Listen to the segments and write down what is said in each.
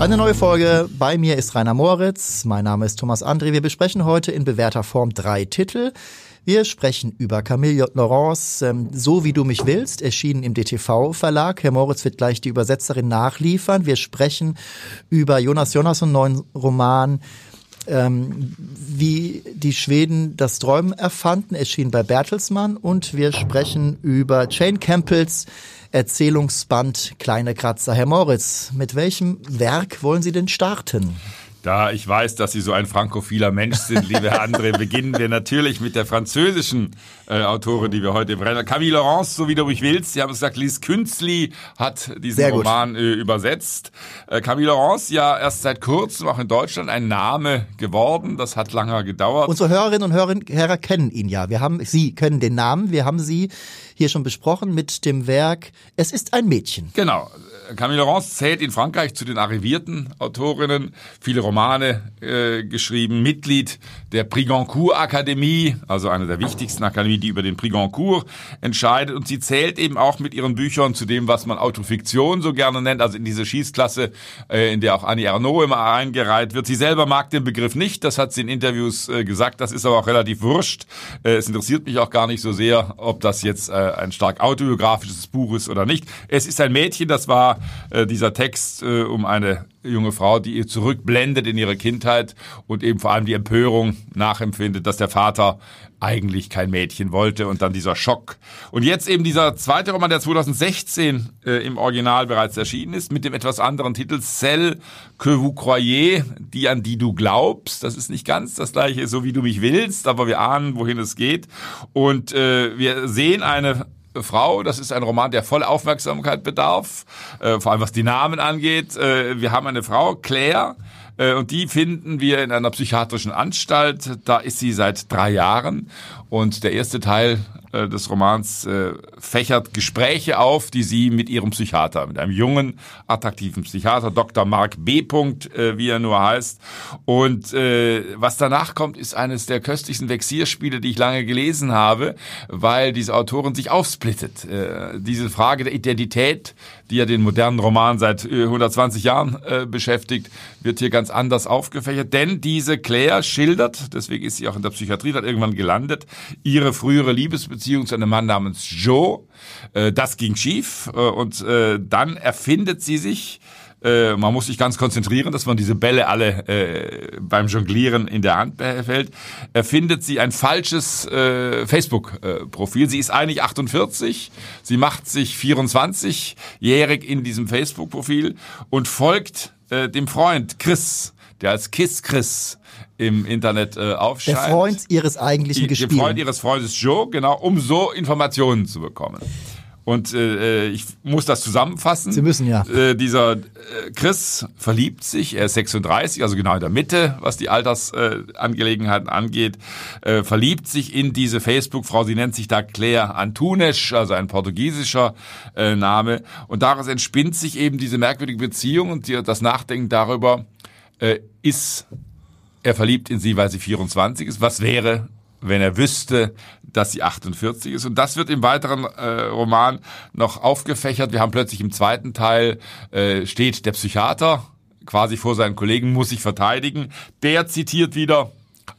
Eine neue Folge. Bei mir ist Rainer Moritz. Mein Name ist Thomas André. Wir besprechen heute in bewährter Form drei Titel. Wir sprechen über Camille. Laurence, ähm, So wie du mich willst, erschienen im DTV-Verlag. Herr Moritz wird gleich die Übersetzerin nachliefern. Wir sprechen über Jonas Jonasson neuen Roman ähm, wie die Schweden das Träumen erfanden, erschien bei Bertelsmann und wir sprechen über Jane Campbells Erzählungsband Kleine Kratzer. Herr Moritz, mit welchem Werk wollen Sie denn starten? Da ich weiß, dass Sie so ein frankophiler Mensch sind, liebe Herr André, beginnen wir natürlich mit der französischen äh, Autorin, die wir heute brennen. Camille Laurence, so wie du mich willst. Sie haben gesagt, Lise Künzli hat diesen Roman äh, übersetzt. Äh, Camille Laurence, ja erst seit kurzem auch in Deutschland ein Name geworden. Das hat lange gedauert. Unsere Hörerinnen und Hörer, Hörer kennen ihn ja. Wir haben, Sie können den Namen. Wir haben Sie hier schon besprochen mit dem Werk Es ist ein Mädchen. Genau. Camille Laurence zählt in Frankreich zu den arrivierten Autorinnen, viele Romane äh, geschrieben, Mitglied der Prix Goncourt Akademie, also einer der wichtigsten Akademien, die über den Prix Goncourt entscheidet. Und sie zählt eben auch mit ihren Büchern zu dem, was man Autofiktion so gerne nennt, also in diese Schießklasse, äh, in der auch Annie Ernaux immer eingereiht wird. Sie selber mag den Begriff nicht, das hat sie in Interviews äh, gesagt, das ist aber auch relativ wurscht. Äh, es interessiert mich auch gar nicht so sehr, ob das jetzt äh, ein stark autobiografisches Buch ist oder nicht. Es ist ein Mädchen, das war äh, dieser Text äh, um eine junge Frau, die ihr zurückblendet in ihre Kindheit und eben vor allem die Empörung nachempfindet, dass der Vater eigentlich kein Mädchen wollte und dann dieser Schock. Und jetzt eben dieser zweite Roman, der 2016 äh, im Original bereits erschienen ist, mit dem etwas anderen Titel Celle que vous croyez, die an die du glaubst. Das ist nicht ganz das gleiche, so wie du mich willst, aber wir ahnen, wohin es geht. Und äh, wir sehen eine Frau. Das ist ein Roman, der voll Aufmerksamkeit bedarf, äh, vor allem was die Namen angeht. Äh, wir haben eine Frau, Claire, äh, und die finden wir in einer psychiatrischen Anstalt. Da ist sie seit drei Jahren. Und der erste Teil äh, des Romans äh, fächert Gespräche auf, die sie mit ihrem Psychiater, mit einem jungen, attraktiven Psychiater, Dr. Mark B. äh, wie er nur heißt. Und äh, was danach kommt, ist eines der köstlichsten Vexierspiele, die ich lange gelesen habe, weil diese Autorin sich aufsplittet. Äh, diese Frage der Identität, die ja den modernen Roman seit 120 äh, Jahren äh, beschäftigt, wird hier ganz anders aufgefächert. Denn diese Claire schildert, deswegen ist sie auch in der Psychiatrie dann irgendwann gelandet, ihre frühere Liebesbeziehung Beziehung zu einem Mann namens Joe. Äh, das ging schief äh, und äh, dann erfindet sie sich äh, man muss sich ganz konzentrieren, dass man diese Bälle alle äh, beim Jonglieren in der Hand behält. Erfindet sie ein falsches äh, Facebook-Profil. Sie ist eigentlich 48, sie macht sich 24-jährig in diesem Facebook-Profil und folgt äh, dem Freund Chris, der als Kiss Chris im Internet äh, aufscheint. Der Freund ihres eigentlichen Gespiels. Der Freund ihres Freundes Joe, genau, um so Informationen zu bekommen. Und äh, ich muss das zusammenfassen. Sie müssen ja. Äh, dieser äh, Chris verliebt sich, er ist 36, also genau in der Mitte, was die Altersangelegenheiten äh, angeht, äh, verliebt sich in diese Facebook-Frau, sie nennt sich da Claire Antunes, also ein portugiesischer äh, Name. Und daraus entspinnt sich eben diese merkwürdige Beziehung und die, das Nachdenken darüber, äh, ist er verliebt in sie, weil sie 24 ist. Was wäre, wenn er wüsste, dass sie 48 ist. Und das wird im weiteren äh, Roman noch aufgefächert. Wir haben plötzlich im zweiten Teil äh, steht der Psychiater quasi vor seinen Kollegen, muss sich verteidigen. Der zitiert wieder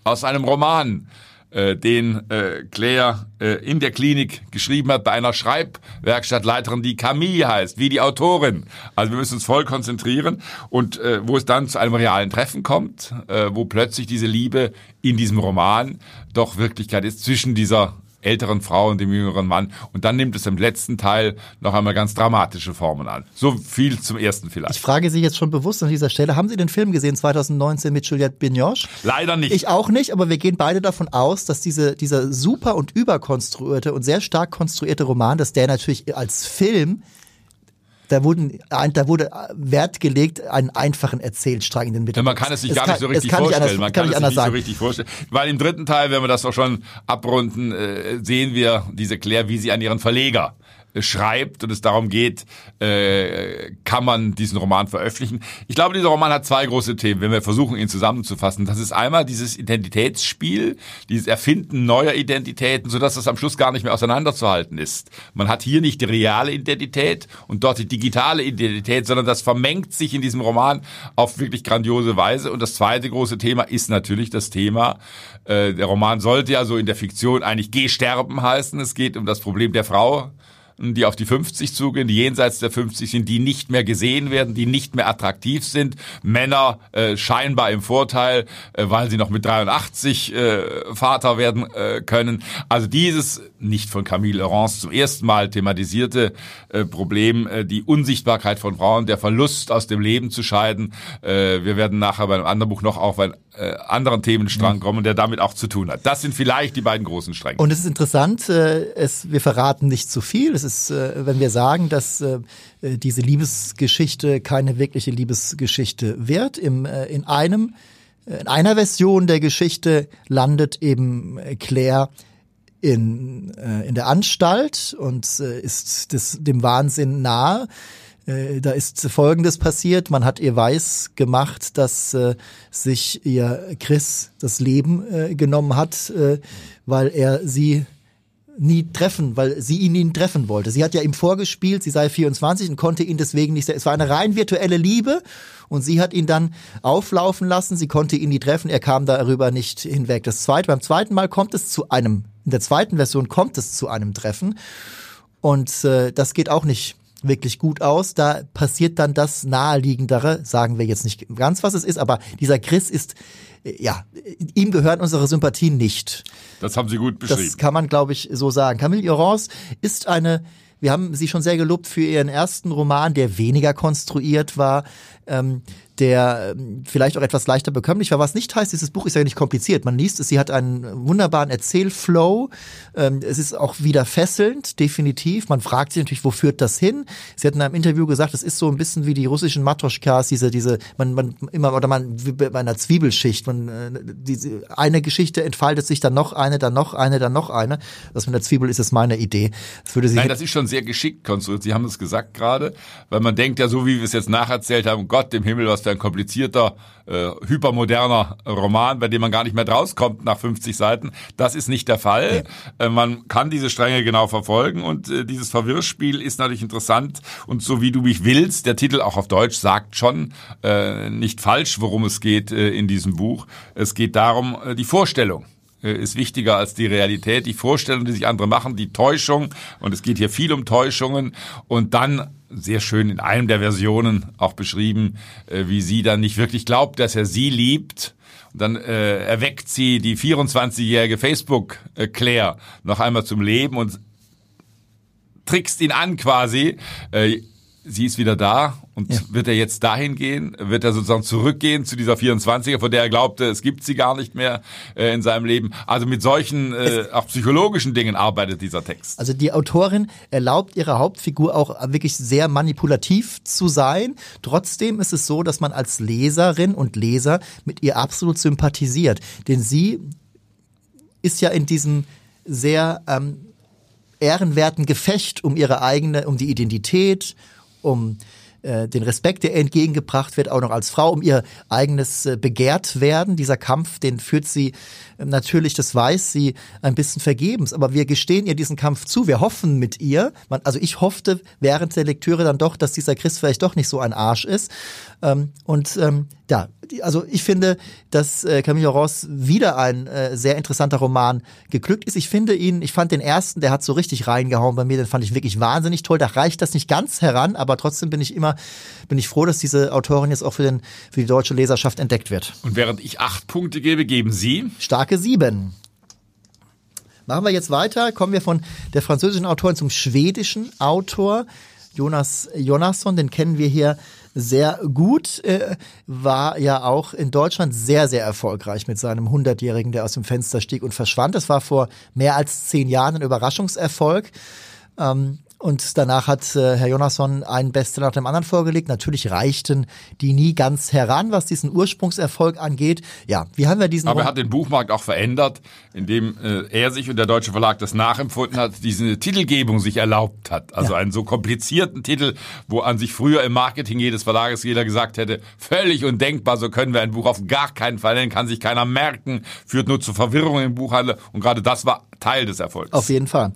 aus einem Roman äh, den äh, Claire äh, in der Klinik geschrieben hat bei einer Schreibwerkstattleiterin, die Camille heißt, wie die Autorin. Also wir müssen uns voll konzentrieren und äh, wo es dann zu einem realen Treffen kommt, äh, wo plötzlich diese Liebe in diesem Roman doch Wirklichkeit ist zwischen dieser älteren Frau und dem jüngeren Mann. Und dann nimmt es im letzten Teil noch einmal ganz dramatische Formen an. So viel zum ersten vielleicht. Ich frage Sie jetzt schon bewusst an dieser Stelle, haben Sie den Film gesehen 2019 mit Juliette Binoche? Leider nicht. Ich auch nicht, aber wir gehen beide davon aus, dass diese, dieser super und überkonstruierte und sehr stark konstruierte Roman, dass der natürlich als Film da, wurden, da wurde Wert gelegt, einen einfachen Erzählstrang in den Mittelpunkt. Ja, man kann es sich es gar kann, nicht so richtig vorstellen. Anders, man kann, kann es sich nicht sagen. so richtig vorstellen. Weil im dritten Teil, wenn wir das doch schon abrunden, äh, sehen wir diese Claire, wie sie an ihren Verleger schreibt und es darum geht, äh, kann man diesen Roman veröffentlichen. Ich glaube, dieser Roman hat zwei große Themen, wenn wir versuchen, ihn zusammenzufassen. Das ist einmal dieses Identitätsspiel, dieses Erfinden neuer Identitäten, sodass das am Schluss gar nicht mehr auseinanderzuhalten ist. Man hat hier nicht die reale Identität und dort die digitale Identität, sondern das vermengt sich in diesem Roman auf wirklich grandiose Weise. Und das zweite große Thema ist natürlich das Thema, äh, der Roman sollte ja so in der Fiktion eigentlich Geh sterben heißen. Es geht um das Problem der Frau die auf die 50 zugehen, die jenseits der 50 sind, die nicht mehr gesehen werden, die nicht mehr attraktiv sind. Männer äh, scheinbar im Vorteil, äh, weil sie noch mit 83 äh, Vater werden äh, können. Also dieses nicht von Camille Laurence zum ersten Mal thematisierte äh, Problem, äh, die Unsichtbarkeit von Frauen, der Verlust aus dem Leben zu scheiden. Äh, wir werden nachher bei einem anderen Buch noch auf einen äh, anderen Themenstrang kommen, der damit auch zu tun hat. Das sind vielleicht die beiden großen Stränge. Und es ist interessant, äh, es, wir verraten nicht zu viel. Es ist, äh, wenn wir sagen, dass äh, diese Liebesgeschichte keine wirkliche Liebesgeschichte wird, im, äh, in einem, in einer Version der Geschichte landet eben Claire in, in der Anstalt und ist des, dem Wahnsinn nahe. Da ist Folgendes passiert. Man hat ihr weiß gemacht, dass äh, sich ihr Chris das Leben äh, genommen hat, äh, weil er sie nie treffen, weil sie ihn nie treffen wollte. Sie hat ja ihm vorgespielt, sie sei 24 und konnte ihn deswegen nicht. Es war eine rein virtuelle Liebe und sie hat ihn dann auflaufen lassen. Sie konnte ihn nie treffen. Er kam darüber nicht hinweg. Das zweite, beim zweiten Mal kommt es zu einem, in der zweiten Version kommt es zu einem Treffen und äh, das geht auch nicht wirklich gut aus. Da passiert dann das naheliegendere, sagen wir jetzt nicht ganz, was es ist, aber dieser Chris ist, äh, ja, ihm gehören unsere Sympathien nicht. Das haben Sie gut beschrieben. Das kann man, glaube ich, so sagen. Camille Laurence ist eine, wir haben sie schon sehr gelobt für ihren ersten Roman, der weniger konstruiert war. Ähm, der ähm, vielleicht auch etwas leichter bekömmlich war. Was nicht heißt, dieses Buch ist ja nicht kompliziert. Man liest es, sie hat einen wunderbaren Erzählflow. Ähm, es ist auch wieder fesselnd, definitiv. Man fragt sich natürlich, wo führt das hin? Sie hat in einem Interview gesagt, es ist so ein bisschen wie die russischen Matroschkas, diese, diese, man, man immer, oder man, wie bei einer Zwiebelschicht. Man, äh, diese, eine Geschichte entfaltet sich dann noch eine, dann noch eine, dann noch eine. Das mit der Zwiebel ist es meine Idee. Das würde sie Nein, das ist schon sehr geschickt konstruiert. Sie haben es gesagt gerade, weil man denkt ja so, wie wir es jetzt nacherzählt haben, Gott im Himmel, was für ein komplizierter, äh, hypermoderner Roman, bei dem man gar nicht mehr rauskommt nach 50 Seiten. Das ist nicht der Fall. Äh, man kann diese Stränge genau verfolgen und äh, dieses Verwirrspiel ist natürlich interessant. Und so wie du mich willst, der Titel auch auf Deutsch sagt schon äh, nicht falsch, worum es geht äh, in diesem Buch. Es geht darum, äh, die Vorstellung ist wichtiger als die Realität, die Vorstellung, die sich andere machen, die Täuschung. Und es geht hier viel um Täuschungen. Und dann sehr schön in einem der Versionen auch beschrieben, äh, wie sie dann nicht wirklich glaubt, dass er sie liebt. Und dann äh, erweckt sie die 24-jährige Facebook-Claire noch einmal zum Leben und trickst ihn an quasi. Äh, sie ist wieder da und ja. wird er jetzt dahin gehen? Wird er sozusagen zurückgehen zu dieser 24er, von der er glaubte, es gibt sie gar nicht mehr äh, in seinem Leben? Also mit solchen äh, auch psychologischen Dingen arbeitet dieser Text. Also die Autorin erlaubt ihrer Hauptfigur auch wirklich sehr manipulativ zu sein. Trotzdem ist es so, dass man als Leserin und Leser mit ihr absolut sympathisiert. Denn sie ist ja in diesem sehr ähm, ehrenwerten Gefecht um ihre eigene, um die Identität, um äh, den Respekt, der entgegengebracht wird, auch noch als Frau, um ihr eigenes äh, begehrt werden. Dieser Kampf, den führt sie natürlich, das weiß sie, ein bisschen vergebens. Aber wir gestehen ihr diesen Kampf zu. Wir hoffen mit ihr. Man, also ich hoffte während der Lektüre dann doch, dass dieser Christ vielleicht doch nicht so ein Arsch ist. Ähm, und ähm, ja, also ich finde, dass äh, Camille Ross wieder ein äh, sehr interessanter Roman geglückt ist. Ich finde ihn, ich fand den ersten, der hat so richtig reingehauen bei mir, den fand ich wirklich wahnsinnig toll. Da reicht das nicht ganz heran, aber trotzdem bin ich immer, bin ich froh, dass diese Autorin jetzt auch für, den, für die deutsche Leserschaft entdeckt wird. Und während ich acht Punkte gebe, geben Sie? Starke sieben. Machen wir jetzt weiter, kommen wir von der französischen Autorin zum schwedischen Autor. Jonas Jonasson, den kennen wir hier sehr gut, äh, war ja auch in Deutschland sehr, sehr erfolgreich mit seinem 100-Jährigen, der aus dem Fenster stieg und verschwand. Das war vor mehr als zehn Jahren ein Überraschungserfolg. Ähm, Und danach hat äh, Herr Jonasson einen Bestseller nach dem anderen vorgelegt. Natürlich reichten die nie ganz heran, was diesen Ursprungserfolg angeht. Ja, wie haben wir diesen... Aber er hat den Buchmarkt auch verändert, indem äh, er sich und der Deutsche Verlag das nachempfunden hat, diese Titelgebung sich erlaubt hat. Also ja. einen so komplizierten Titel, wo an sich früher im Marketing jedes Verlages jeder gesagt hätte, völlig undenkbar, so können wir ein Buch auf gar keinen Fall nennen, kann sich keiner merken, führt nur zu Verwirrung im Buchhandel. Und gerade das war Teil des Erfolgs. Auf jeden Fall.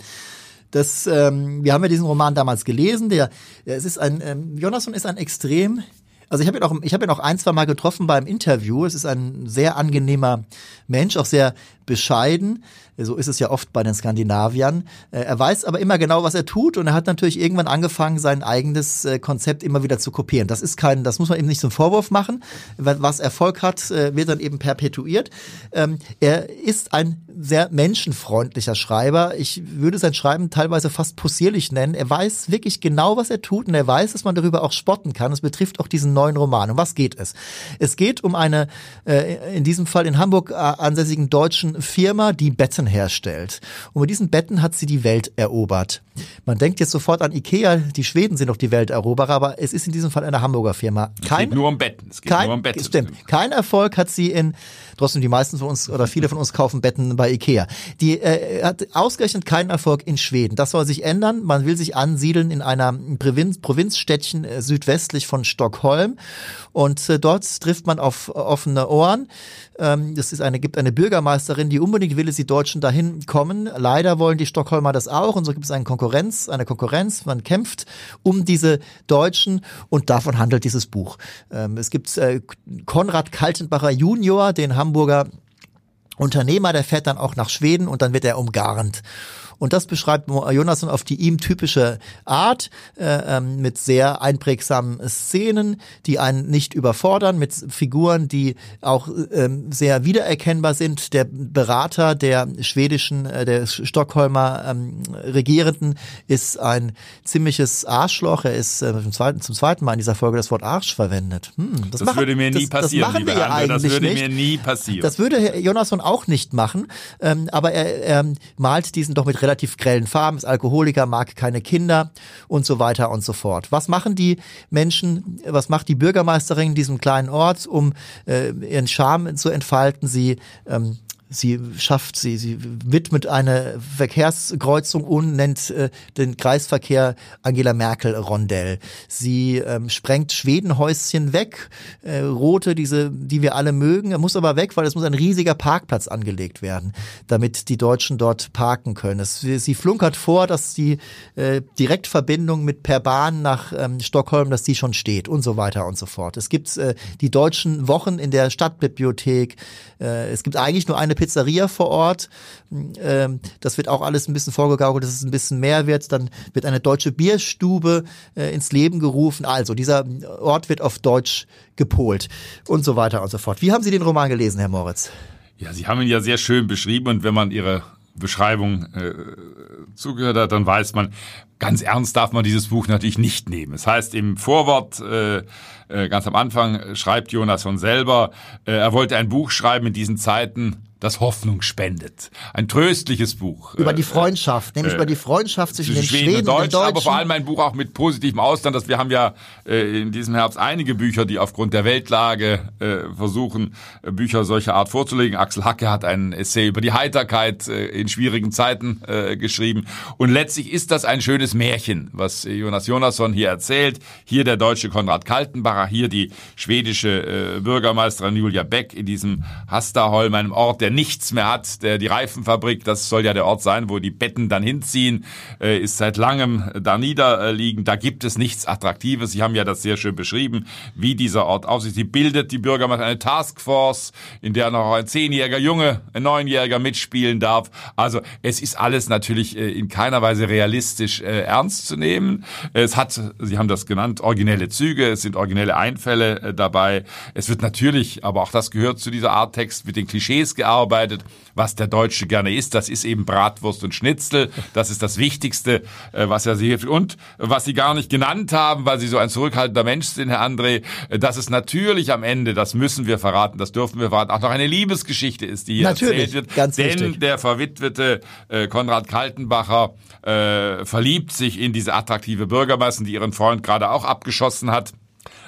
Das, ähm, wir haben ja diesen Roman damals gelesen. Der, es ist ein, ähm, Jonasson ist ein extrem also ich habe ihn auch, ich habe ihn auch ein, zwei Mal getroffen beim Interview. Es ist ein sehr angenehmer Mensch, auch sehr bescheiden. So ist es ja oft bei den Skandinaviern. Äh, er weiß aber immer genau, was er tut und er hat natürlich irgendwann angefangen, sein eigenes äh, Konzept immer wieder zu kopieren. Das ist kein, das muss man eben nicht zum Vorwurf machen. Was Erfolg hat, äh, wird dann eben perpetuiert. Ähm, er ist ein sehr menschenfreundlicher Schreiber. Ich würde sein Schreiben teilweise fast possierlich nennen. Er weiß wirklich genau, was er tut und er weiß, dass man darüber auch spotten kann. Es betrifft auch diesen neuen Roman. Um was geht es? Es geht um eine, in diesem Fall in Hamburg ansässigen deutschen Firma, die Betten Betten herstellt. Und mit diesen Betten hat sie die Welt erobert. Man denkt jetzt sofort an Ikea, die Schweden sind doch die Welteroberer, aber es ist in diesem Fall eine Hamburger Firma. Kein, es geht nur um Betten. Es geht kein, nur um Betten. Stimmt. Kein Erfolg hat sie in, trotzdem die meisten von uns oder viele von uns kaufen Betten bei Ikea. Die äh, hat ausgerechnet keinen Erfolg in Schweden. Das soll sich ändern. Man will sich ansiedeln in einer Provinz, Provinzstädtchen äh, südwestlich von Stockholm. Und äh, dort trifft man auf offene Ohren. Ähm, es ist eine, gibt eine Bürgermeisterin, die unbedingt will, dass die Deutschen dahin kommen. Leider wollen die Stockholmer das auch. Und so gibt es einen Konkurrenz eine Konkurrenz. Man kämpft um diese Deutschen und davon handelt dieses Buch. Ähm, es gibt äh, Konrad Kaltenbacher Junior, den Hamburger Unternehmer, der fährt dann auch nach Schweden und dann wird er umgarnt. Und das beschreibt Jonasson auf die ihm typische Art, äh, ähm, mit sehr einprägsamen Szenen, die einen nicht überfordern, mit Figuren, die auch ähm, sehr wiedererkennbar sind. Der Berater der schwedischen, äh, der Stockholmer ähm, Regierenden ist ein ziemliches Arschloch. Er ist äh, zum, zweiten, zum zweiten Mal in dieser Folge das Wort Arsch verwendet. Hm, das, das machen, würde mir nie das, passieren, das machen wir ja eigentlich Das würde nicht. mir nie passieren. Das würde Jonasson auch nicht machen, ähm, aber er, er malt diesen doch mit relativ grellen Farben, ist Alkoholiker, mag keine Kinder und so weiter und so fort. Was machen die Menschen, was macht die Bürgermeisterin in diesem kleinen Ort, um äh, ihren Charme zu entfalten? Sie ähm, Sie schafft, sie, sie widmet eine Verkehrskreuzung und nennt äh, den Kreisverkehr Angela Merkel Rondell. Sie ähm, sprengt Schwedenhäuschen weg, äh, rote, diese, die wir alle mögen. Er muss aber weg, weil es muss ein riesiger Parkplatz angelegt werden, damit die Deutschen dort parken können. Es, sie flunkert vor, dass die äh, Direktverbindung mit per Bahn nach ähm, Stockholm, dass die schon steht und so weiter und so fort. Es gibt äh, die deutschen Wochen in der Stadtbibliothek. Äh, es gibt eigentlich nur eine eine Pizzeria vor Ort. Ähm, das wird auch alles ein bisschen vorgegaukelt, dass es ein bisschen mehr wird. Dann wird eine deutsche Bierstube äh, ins Leben gerufen. Also dieser Ort wird auf Deutsch gepolt und so weiter und so fort. Wie haben Sie den Roman gelesen, Herr Moritz? Ja, Sie haben ihn ja sehr schön beschrieben und wenn man Ihre Beschreibung äh, zugehört hat, dann weiß man, ganz ernst darf man dieses Buch natürlich nicht nehmen. Es heißt im Vorwort, äh, äh, ganz am Anfang schreibt Jonas von selber, äh, er wollte ein Buch schreiben in diesen Zeiten, das Hoffnung spendet. Ein tröstliches Buch. Über die Freundschaft, nämlich äh, über die Freundschaft zwischen, zwischen den Schweden, und, Deutschen, Aber vor allem ein Buch auch mit positivem Ausland. Dass wir haben ja äh, in diesem Herbst einige Bücher, die aufgrund der Weltlage äh, versuchen, äh, Bücher solcher Art vorzulegen. Axel Hacke hat ein Essay über die Heiterkeit äh, in schwierigen Zeiten äh, geschrieben. Und letztlich ist das ein schönes Märchen, was Jonas Jonasson hier erzählt. Hier der deutsche Konrad Kaltenbacher, hier die schwedische äh, Bürgermeisterin Julia Beck in diesem Hastaholm, einem Ort, der nichts mehr hat. Der, die Reifenfabrik, das soll ja der Ort sein, wo die Betten dann hinziehen, äh, ist seit langem da niederliegen. Da gibt es nichts Attraktives. Sie haben ja das sehr schön beschrieben, wie dieser Ort aussieht. Sie bildet die Bürgermeister eine Taskforce, in der noch ein zehnjähriger Junge, ein neunjähriger mitspielen darf. Also es ist alles natürlich äh, in keiner Weise realistisch äh, ernst zu nehmen. Es hat, Sie haben das genannt, originelle Züge, es sind originelle Einfälle äh, dabei. Es wird natürlich, aber auch das gehört zu dieser Art Text, mit den Klischees gearbeitet verarbeitet, was der Deutsche gerne isst. Das ist eben Bratwurst und Schnitzel. Das ist das Wichtigste, äh, was er sie und was Sie gar nicht genannt haben, weil Sie so ein zurückhaltender Mensch sind, Herr André, äh, dass es natürlich am Ende, das müssen wir verraten, das dürfen wir verraten, auch noch eine Liebesgeschichte ist, die hier natürlich, erzählt wird. Ganz Denn wichtig. der verwitwete äh, Konrad Kaltenbacher äh, verliebt sich in diese attraktive Bürgermeisterin, die ihren Freund gerade auch abgeschossen hat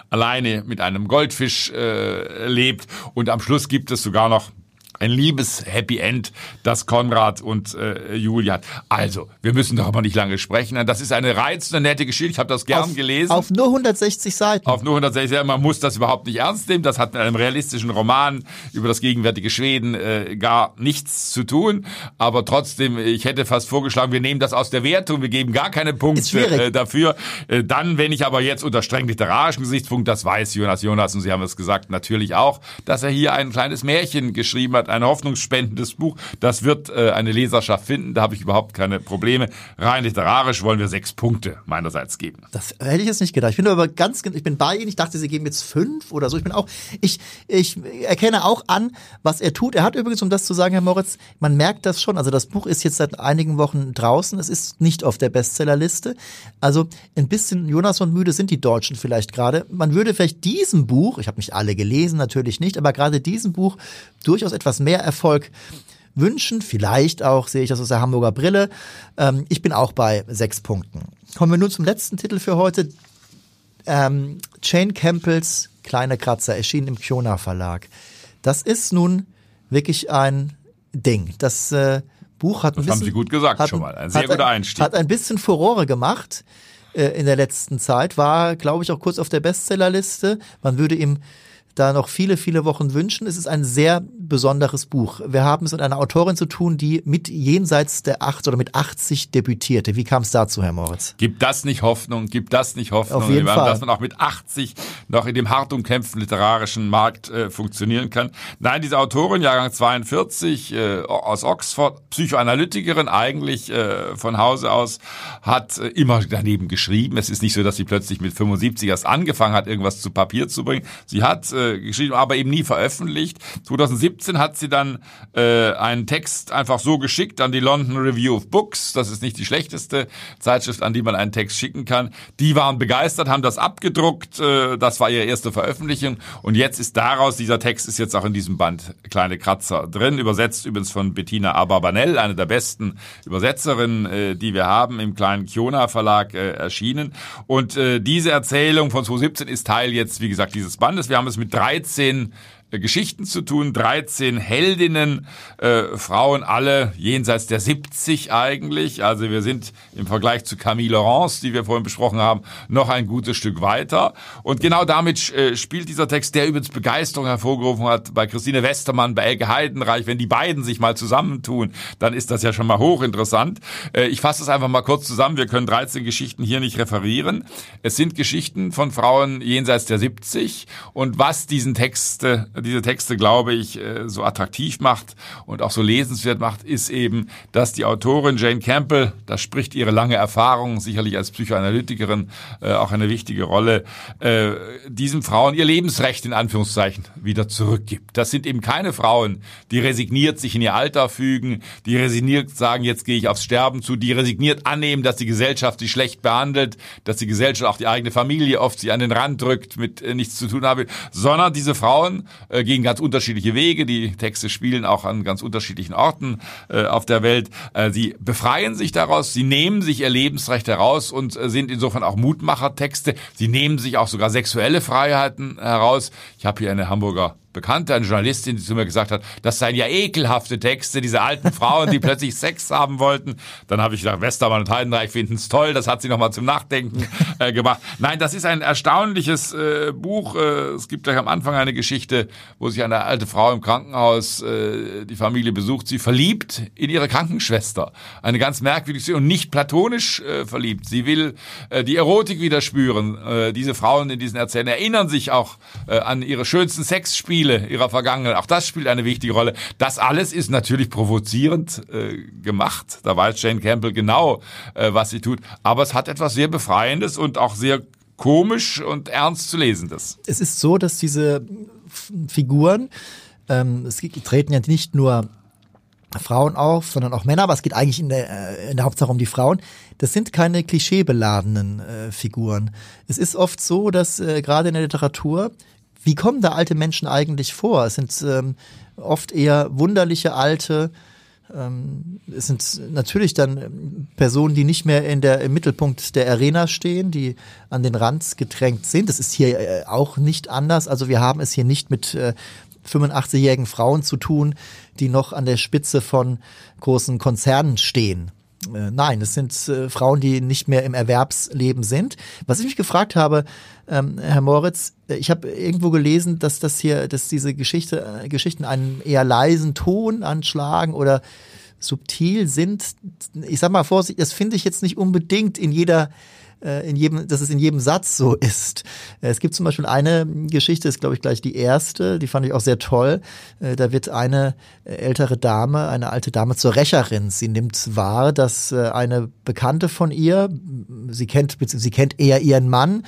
alleine mit einem Goldfisch äh, lebt und am Schluss gibt es sogar noch ein liebes Happy End, das Konrad und äh, Julia hat. Also, wir müssen darüber nicht lange sprechen. Das ist eine reizende, nette Geschichte. Ich habe das gern auf, gelesen. Auf nur 160 Seiten. Auf nur 160 Seiten. Man muss das überhaupt nicht ernst nehmen. Das hat mit einem realistischen Roman über das gegenwärtige Schweden äh, gar nichts zu tun. Aber trotzdem, ich hätte fast vorgeschlagen, wir nehmen das aus der Wertung. Wir geben gar keine Punkte äh, dafür. Äh, dann, wenn ich aber jetzt unter streng literarischen Gesichtspunkt, das weiß Jonas Jonas und Sie haben es gesagt, natürlich auch, dass er hier ein kleines Märchen geschrieben hat, ein hoffnungsspendendes Buch. Das wird äh, eine Leserschaft finden. Da habe ich überhaupt keine Probleme. Rein literarisch wollen wir sechs Punkte meinerseits geben. Das hätte ich jetzt nicht gedacht. Ich bin aber ganz, ich bin bei Ihnen. Ich dachte, Sie geben jetzt fünf oder so. Ich bin auch, ich, ich erkenne auch an, was er tut. Er hat übrigens, um das zu sagen, Herr Moritz, man merkt das schon. Also das Buch ist jetzt seit einigen Wochen draußen. Es ist nicht auf der Bestsellerliste. Also ein bisschen Jonas und müde sind die Deutschen vielleicht gerade. Man würde vielleicht diesem Buch, ich habe nicht alle gelesen, natürlich nicht, aber gerade diesem Buch durchaus etwas mehr Erfolg wünschen. Vielleicht auch sehe ich das aus der Hamburger Brille. Ähm, ich bin auch bei sechs Punkten. Kommen wir nun zum letzten Titel für heute. Ähm, Jane Campbells Kleine Kratzer erschienen im Kiona Verlag. Das ist nun wirklich ein Ding. Das äh, Buch hat ein das bisschen, haben Sie gut gesagt hat, schon mal. Ein sehr guter Einstieg. Hat ein bisschen Furore gemacht äh, in der letzten Zeit. War, glaube ich, auch kurz auf der Bestsellerliste. Man würde ihm da noch viele, viele Wochen wünschen. Es ist ein sehr besonderes Buch. Wir haben es mit einer Autorin zu tun, die mit jenseits der acht oder mit 80 debütierte. Wie kam es dazu, Herr Moritz? Gibt das nicht Hoffnung? Gibt das nicht Hoffnung? Auf jeden Fall. Dass man auch mit 80 noch in dem hart umkämpften literarischen Markt äh, funktionieren kann. Nein, diese Autorin, Jahrgang 42, äh, aus Oxford, Psychoanalytikerin eigentlich äh, von Hause aus, hat äh, immer daneben geschrieben. Es ist nicht so, dass sie plötzlich mit 75 erst angefangen hat, irgendwas zu Papier zu bringen. Sie hat äh, geschrieben, aber eben nie veröffentlicht. 2017 hat sie dann äh, einen Text einfach so geschickt an die London Review of Books. Das ist nicht die schlechteste Zeitschrift, an die man einen Text schicken kann. Die waren begeistert, haben das abgedruckt. Äh, das war ihre erste Veröffentlichung. Und jetzt ist daraus, dieser Text ist jetzt auch in diesem Band Kleine Kratzer drin, übersetzt übrigens von Bettina Abarbanel, eine der besten Übersetzerinnen, äh, die wir haben, im kleinen Kiona Verlag äh, erschienen. Und äh, diese Erzählung von 2017 ist Teil jetzt, wie gesagt, dieses Bandes. Wir haben es mit 13 Geschichten zu tun, 13 Heldinnen, äh, Frauen alle jenseits der 70 eigentlich. Also wir sind im Vergleich zu Camille Laurence, die wir vorhin besprochen haben, noch ein gutes Stück weiter. Und genau damit äh, spielt dieser Text, der übrigens Begeisterung hervorgerufen hat bei Christine Westermann, bei Elke Heidenreich. Wenn die beiden sich mal zusammentun, dann ist das ja schon mal hochinteressant. Äh, ich fasse es einfach mal kurz zusammen. Wir können 13 Geschichten hier nicht referieren. Es sind Geschichten von Frauen jenseits der 70 und was diesen Text diese Texte, glaube ich, so attraktiv macht und auch so lesenswert macht, ist eben, dass die Autorin Jane Campbell, da spricht ihre lange Erfahrung, sicherlich als Psychoanalytikerin äh, auch eine wichtige Rolle, äh, diesen Frauen ihr Lebensrecht in Anführungszeichen wieder zurückgibt. Das sind eben keine Frauen, die resigniert sich in ihr Alter fügen, die resigniert sagen, jetzt gehe ich aufs Sterben zu, die resigniert annehmen, dass die Gesellschaft sie schlecht behandelt, dass die Gesellschaft auch die eigene Familie oft sie an den Rand drückt, mit äh, nichts zu tun habe, sondern diese Frauen äh, gehen ganz unterschiedliche Wege. Die Texte spielen auch an ganz unterschiedlichen Orten äh, auf der Welt. Äh, sie befreien sich daraus, sie nehmen sich ihr Lebensrecht heraus und äh, sind insofern auch Mutmachertexte. Sie nehmen sich auch sogar sexuelle Freiheiten heraus. Ich habe hier eine Hamburger Bekannte, eine Journalistin, die zu mir gesagt hat, das seien ja ekelhafte Texte, diese alten Frauen, die plötzlich Sex haben wollten. Dann habe ich gedacht, Westermann und Heidenreich finden es toll, das hat sie nochmal zum Nachdenken äh, gemacht. Nein, das ist ein erstaunliches äh, Buch. Äh, es gibt gleich am Anfang eine Geschichte, wo sich eine alte Frau im Krankenhaus äh, die Familie besucht, sie verliebt in ihre Krankenschwester. Eine ganz merkwürdige und nicht platonisch äh, verliebt. Sie will äh, die Erotik wieder spüren. Äh, diese Frauen in diesen Erzählungen erinnern sich auch äh, an ihre schönsten Sexspiele ihrer Vergangenheit. Auch das spielt eine wichtige Rolle. Das alles ist natürlich provozierend äh, gemacht. Da weiß Jane Campbell genau, äh, was sie tut. Aber es hat etwas sehr Befreiendes und auch sehr komisch und ernst zu lesendes. Es ist so, dass diese Figuren Ähm, es treten ja nicht nur Frauen auf, sondern auch Männer, aber es geht eigentlich in der, äh, in der Hauptsache um die Frauen. Das sind keine klischeebeladenen äh, Figuren. Es ist oft so, dass äh, gerade in der Literatur, wie kommen da alte Menschen eigentlich vor? Es sind ähm, oft eher wunderliche alte, ähm, es sind natürlich dann Personen, die nicht mehr in der, im Mittelpunkt der Arena stehen, die an den Rand gedrängt sind. Das ist hier äh, auch nicht anders. Also wir haben es hier nicht mit äh, 85-jährigen Frauen zu tun, die noch an der Spitze von großen Konzernen stehen. Äh, nein, es sind äh, Frauen, die nicht mehr im Erwerbsleben sind. Was ich mich gefragt habe, ähm, Herr Moritz, äh, ich habe irgendwo gelesen, dass das hier, dass diese Geschichte, äh, Geschichten einen eher leisen Ton anschlagen oder subtil sind. Ich sag mal vorsichtig, das finde ich jetzt nicht unbedingt in jeder in jedem, dass es in jedem Satz so ist. Äh, es gibt zum Beispiel eine Geschichte, ist glaube ich gleich die erste, die fand ich auch sehr toll. Äh, da wird eine ältere Dame, eine alte Dame zur Rächerin. Sie nimmt wahr, dass eine Bekannte von ihr, sie kennt, sie kennt eher ihren Mann,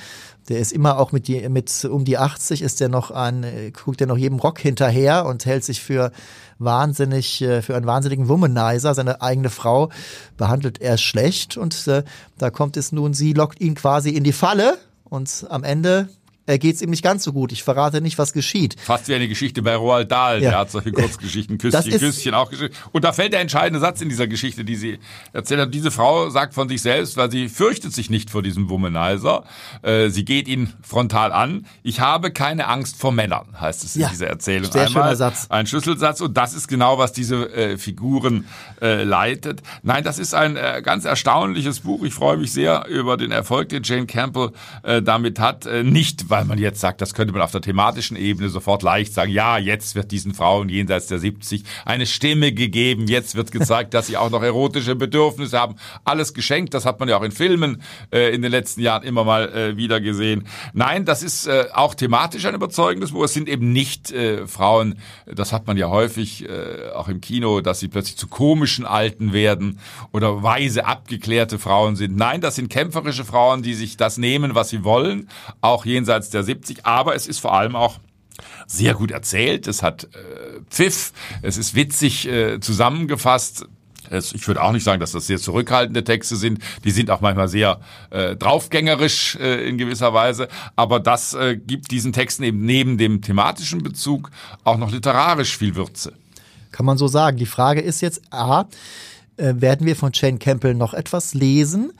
der ist immer auch mit, die, mit um die 80, ist der noch ein, guckt er noch jedem Rock hinterher und hält sich für wahnsinnig, äh, für einen wahnsinnigen Womanizer. Seine eigene Frau behandelt er schlecht und äh, da kommt es nun, sie lockt ihn quasi in die Falle und am Ende äh, geht es ihm nicht ganz so gut. Ich verrate nicht, was geschieht. Fast wie eine Geschichte bei Roald Dahl. Ja. Der hat solche Kurzgeschichten, Küsschen, Küsschen auch geschrieben. Und da fällt der entscheidende Satz in dieser Geschichte, die sie erzählt hat. Diese Frau sagt von sich selbst, weil sie fürchtet sich nicht vor diesem Womanizer. Äh, sie geht ihn frontal an. Ich habe keine Angst vor Männern, heißt es in ja. dieser Erzählung. Sehr Einmal schöner Satz. Ein Schlüsselsatz. Und das ist genau, was diese äh, Figuren äh, leitet. Nein, das ist ein äh, ganz erstaunliches Buch. Ich freue mich sehr über den Erfolg, den Jane Campbell äh, damit hat. Äh, nicht, weil man jetzt sagt, das könnte man auf der thematischen Ebene sofort leicht sagen, ja, jetzt wird diesen Frauen jenseits der 70 eine Stimme gegeben, jetzt wird gezeigt, dass sie auch noch erotische Bedürfnisse haben. Alles geschenkt, das hat man ja auch in Filmen äh, in den letzten Jahren immer mal äh, wieder gesehen. Nein, das ist äh, auch thematisch ein überzeugendes Buch. Es sind eben nicht äh, Frauen, das hat man ja häufig äh, auch im Kino, dass sie plötzlich zu komischen Alten werden oder weise abgeklärte Frauen sind. Nein, das sind kämpferische Frauen, die sich das nehmen, was sie wollen, auch jenseits der 70, aber es ist vor allem auch sehr gut erzählt, es hat äh, Pfiff, es ist witzig äh, zusammengefasst. Ich würde auch nicht sagen, dass das sehr zurückhaltende Texte sind. Die sind auch manchmal sehr äh, draufgängerisch äh, in gewisser Weise. Aber das äh, gibt diesen Texten eben neben dem thematischen Bezug auch noch literarisch viel Würze. Kann man so sagen. Die Frage ist jetzt, A, äh, werden wir von Jane Campbell noch etwas lesen?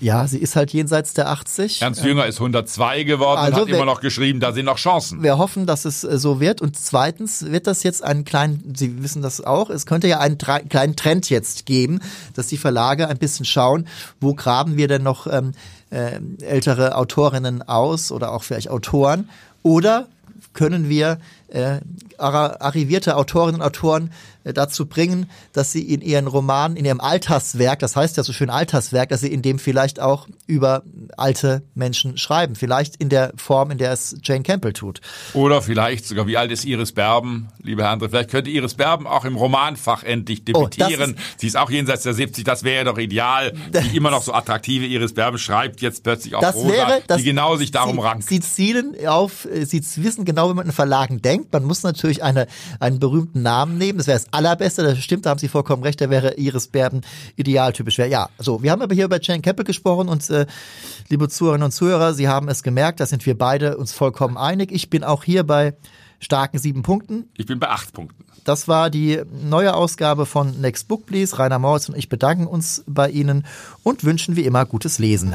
Ja, sie ist halt jenseits der 80. Ernst Jünger ist 102 geworden also und hat wir, immer noch geschrieben, da sind noch Chancen. Wir hoffen, dass es äh, so wird. Und zweitens wird das jetzt einen kleinen, Sie wissen das auch, es könnte ja einen kleinen Trend jetzt geben, dass die Verlage ein bisschen schauen, wo graben wir denn noch ähm, äh, ältere Autorinnen aus oder auch vielleicht Autoren. Oder können wir äh, arrivierte Autorinnen und Autoren dazu bringen, dass sie in ihren Romanen, in ihrem Alterswerk, das heißt ja so schön Alterswerk, dass sie in dem vielleicht auch über alte Menschen schreiben. Vielleicht in der Form, in der es Jane Campbell tut. Oder vielleicht sogar, wie alt ist Iris Berben, liebe Herr André? Vielleicht könnte Iris Berben auch im Romanfach endlich oh, debütieren. Oh, sie ist auch jenseits der 70, das wäre doch ideal. Die immer noch so attraktive Iris Berben schreibt jetzt plötzlich auch das Rosa, wäre, das, die genau sich darum sie, rankt. Sie zielen auf, äh, sie wissen genau, wie man in Verlagen denkt. Man muss natürlich eine, einen berühmten Namen nehmen. Das wäre das allerbeste, das stimmt, da haben Sie vollkommen recht, da wäre Iris Berben idealtypisch. Wäre. Ja, so, wir haben aber hier über Jane Campbell gesprochen und äh, liebe Zuhörerinnen und Zuhörer, Sie haben es gemerkt, da sind wir beide uns vollkommen einig. Ich bin auch hier bei starken sieben Punkten. Ich bin bei acht Punkten. Das war die neue Ausgabe von Next Book Please. Rainer Moritz und ich bedanken uns bei Ihnen und wünschen wie immer gutes Lesen.